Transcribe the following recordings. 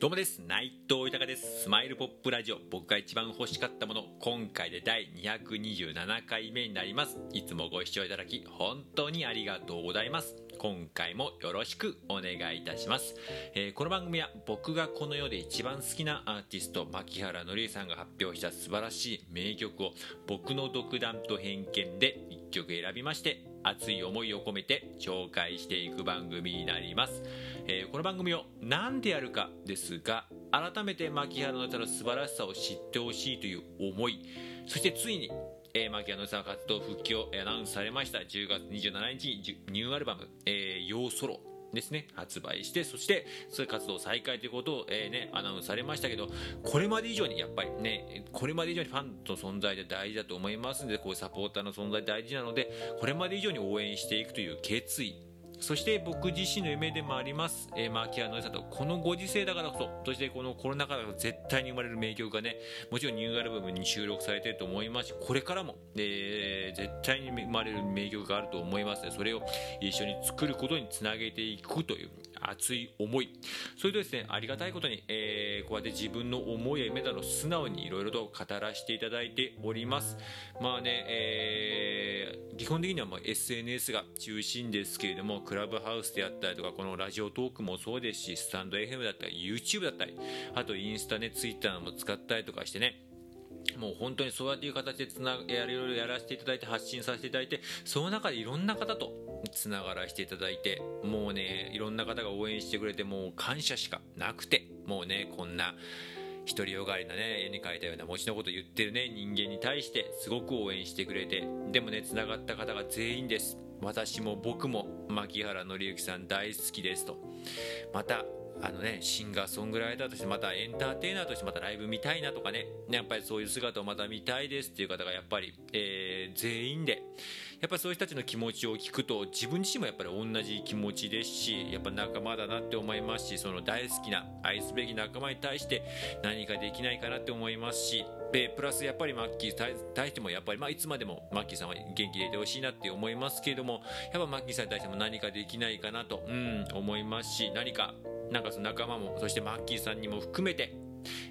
どうもです。内藤豊です。スマイルポップラジオ。僕が一番欲しかったもの。今回で第227回目になります。いつもご視聴いただき本当にありがとうございます。今回もよろしくお願いいたします、えー、この番組は僕がこの世で一番好きなアーティスト牧原紀之さんが発表した素晴らしい名曲を僕の独断と偏見で1曲選びまして熱い思いを込めて紹介していく番組になります、えー、この番組を何でやるかですが改めて牧原の歌の素晴らしさを知ってほしいという思いそしてついにえー、牧野さん活動復帰をアナウンスされました。10月27日にニューアルバム「えー、ヨーソロ」ですね。発売してそしてそういう活動再開ということを、えーね、アナウンスされましたけどこれまで以上にやっぱりねこれまで以上にファンの存在で大事だと思いますのでこういうサポーターの存在大事なのでこれまで以上に応援していくという決意そして僕自身の夢でもあります、えー、マーキアの良さとこのご時世だからこそそしてこのコロナ禍だから絶対に生まれる名曲がねもちろんニューアルバムに収録されてると思いますしこれからも、えー、絶対に生まれる名曲があると思いますのでそれを一緒に作ることにつなげていくという熱い思い。それとですねありがたいことに、えー、こうやって自分の思いや夢など素直にいろいろと語らせていただいております。まあね、えー、基本的にはま SNS が中心ですけれどもクラブハウスであったりとかこのラジオトークもそうですしスタンド FM だったり YouTube だったりあとインスタね Twitter も使ったりとかしてねもう本当にそうやっていう形でつなやいろいろやらせていただいて発信させていただいてその中でいろんな方とつながらせていただいてもうねいろんな方が応援してくれてもう感謝しかなくてもうねこんな独りよがりなね絵に描いたような餅のこと言ってるね人間に対してすごく応援してくれてでもねつながった方が全員です。私も僕も牧原紀之さん大好きですと。またあのね、シンガーソングライターとしてまたエンターテイナーとしてまたライブ見たいなとかね。やっぱりそういう姿をまた見たいですっていう方がやっぱり、えー、全員で。やっぱりそういう人たちの気持ちを聞くと自分自身もやっぱり同じ気持ちですしやっぱ仲間だなって思いますしその大好きな愛すべき仲間に対して何かできないかなって思いますしでプラスやっぱりマッキーに対してもやっぱり、まあ、いつまでもマッキーさんは元気でいてほしいなって思いますけれどもやっぱマッキーさんに対しても何かできないかなと、うん、思いますし何かなんかその仲間もそしてマッキーさんにも含めて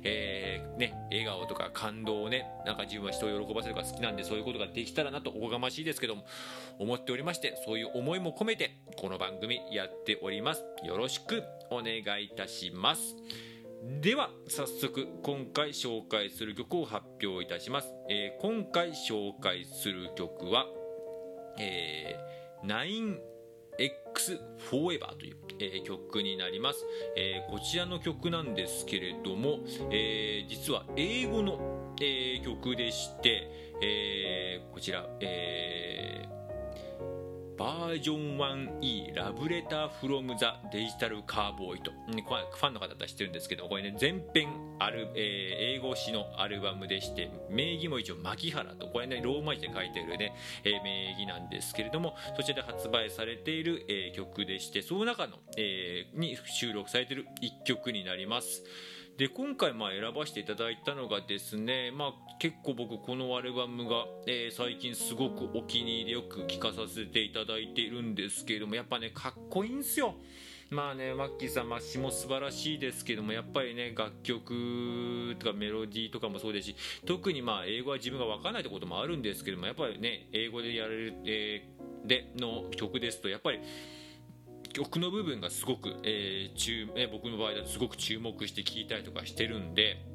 えー、ね、笑顔とか感動をね、なんか自分は人を喜ばせるのが好きなんで、そういうことができたらなとおこがましいですけども、思っておりまして、そういう思いも込めて、この番組やっております。よろしくお願いいたします。では早速今回紹介する曲を発表いたします、えー、今回紹介する曲は、えー、X Forever という、えー、曲になります、えー、こちらの曲なんですけれども、えー、実は英語の、え曲でして、えこちら、えーバージョン 1E ラブレターフロムザデジタルカーボーイと、ファンの方だったら知ってるんですけどこれね全編ある、えー、英語詞のアルバムでして名義も一応牧原と。これねローマ字で書いてるね、えー、名義なんですけれどもそちらで発売されている、えー、曲でしてその中の、え、に収録されている1曲になります。で今回まあ選ばせていただいたのがですね、まあ、結構僕このアルバムが、えー、最近すごくお気に入りよく聴かさせていただいているんですけれどもやっぱねかっこいいんですよ。まあね、マッキーさん、まあ、詩も素晴らしいですけども、やっぱりね、楽曲とかメロディーとかもそうですし、特にまあ、英語は自分が分からないってこともあるんですけども、やっぱりね、英語でやれる、えー、での曲ですと、やっぱり、曲の部分がすごく、えー注えー、僕の場合だとすごく注目して聴いたりとかしてるんで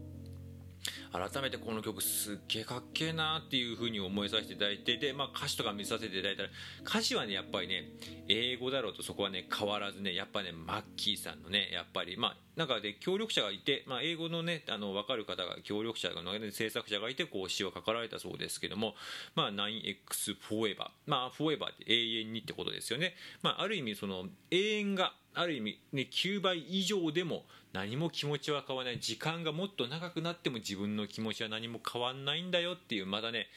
改めてこの曲すっげえかっけえなっていう風に思いさせていただいてで、まあ、歌詞とか見させていただいたら歌詞はねやっぱりね英語だろうとそこはね変わらずねやっぱねマッキーさんのねやっぱりまあなんかで協力者がいて、まあ、英語のねあの分かる方が協力者が制作者がいてこう詩を書かられたそうですけども、まあ、9X Forever まあ Forever って永遠にってことですよね、まあ、ある意味その永遠がある意味、ね、9倍以上でも何も気持ちは変わらない。時間がもっと長くなっても自分の気持ちは何も変わんないんだよっていうまだね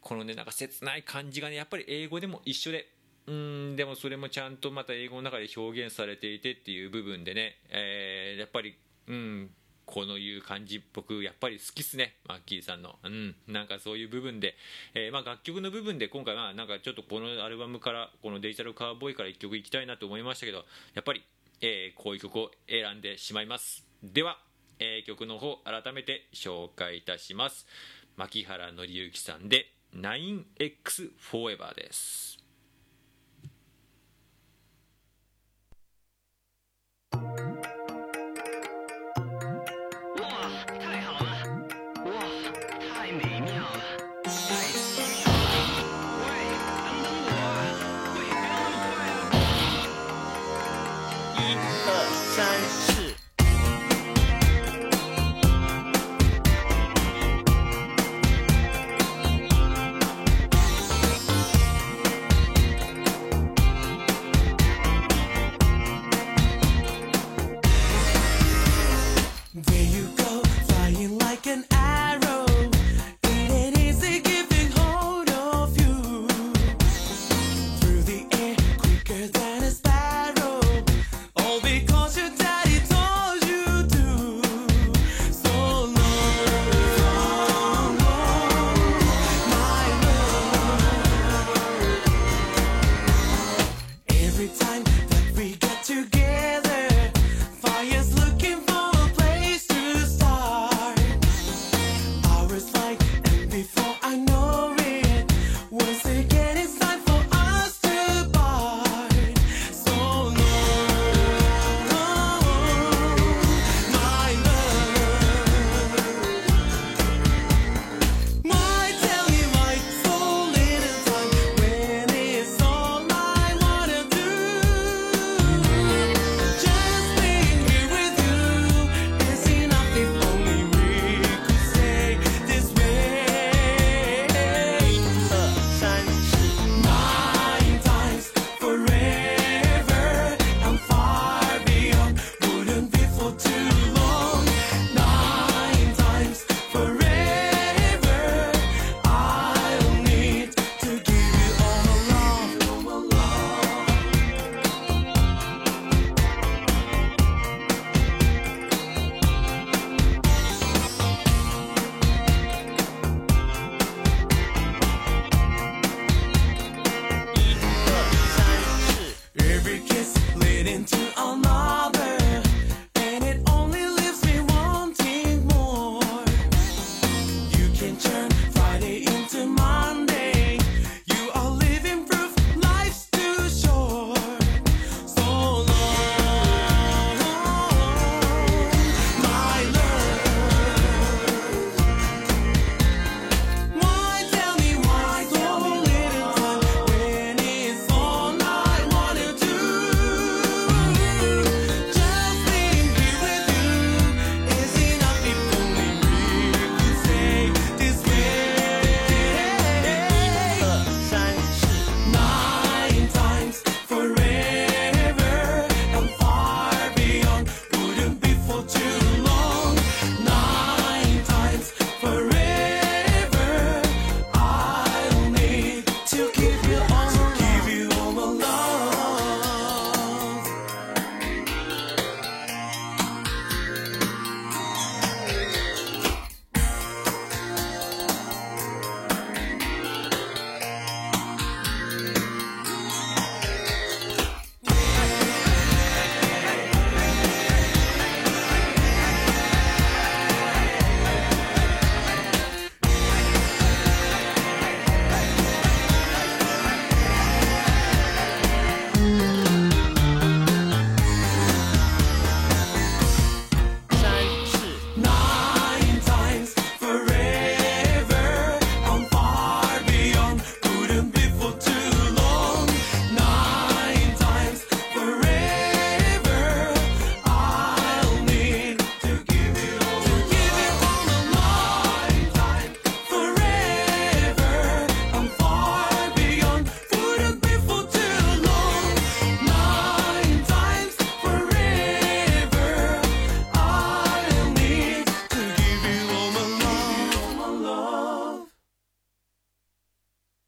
このねなんか切ない感じがねやっぱり英語でも一緒でうんでもそれもちゃんとまた英語の中で表現されていてっていう部分でね、えー、やっぱりうんこのいう感じ僕やっぱり好きっすね。マッキーさんの。うんなんかそういう部分で、えー、まあ、楽曲の部分で今回はなんかちょっとこのアルバムからこのデジタルカーボーイから1曲いきたいなと思いましたけどやっぱり、えー、こういう曲を選んでしまいます。では、えー曲の方改めて紹介いたします。牧原紀之さんで 9X Forever です。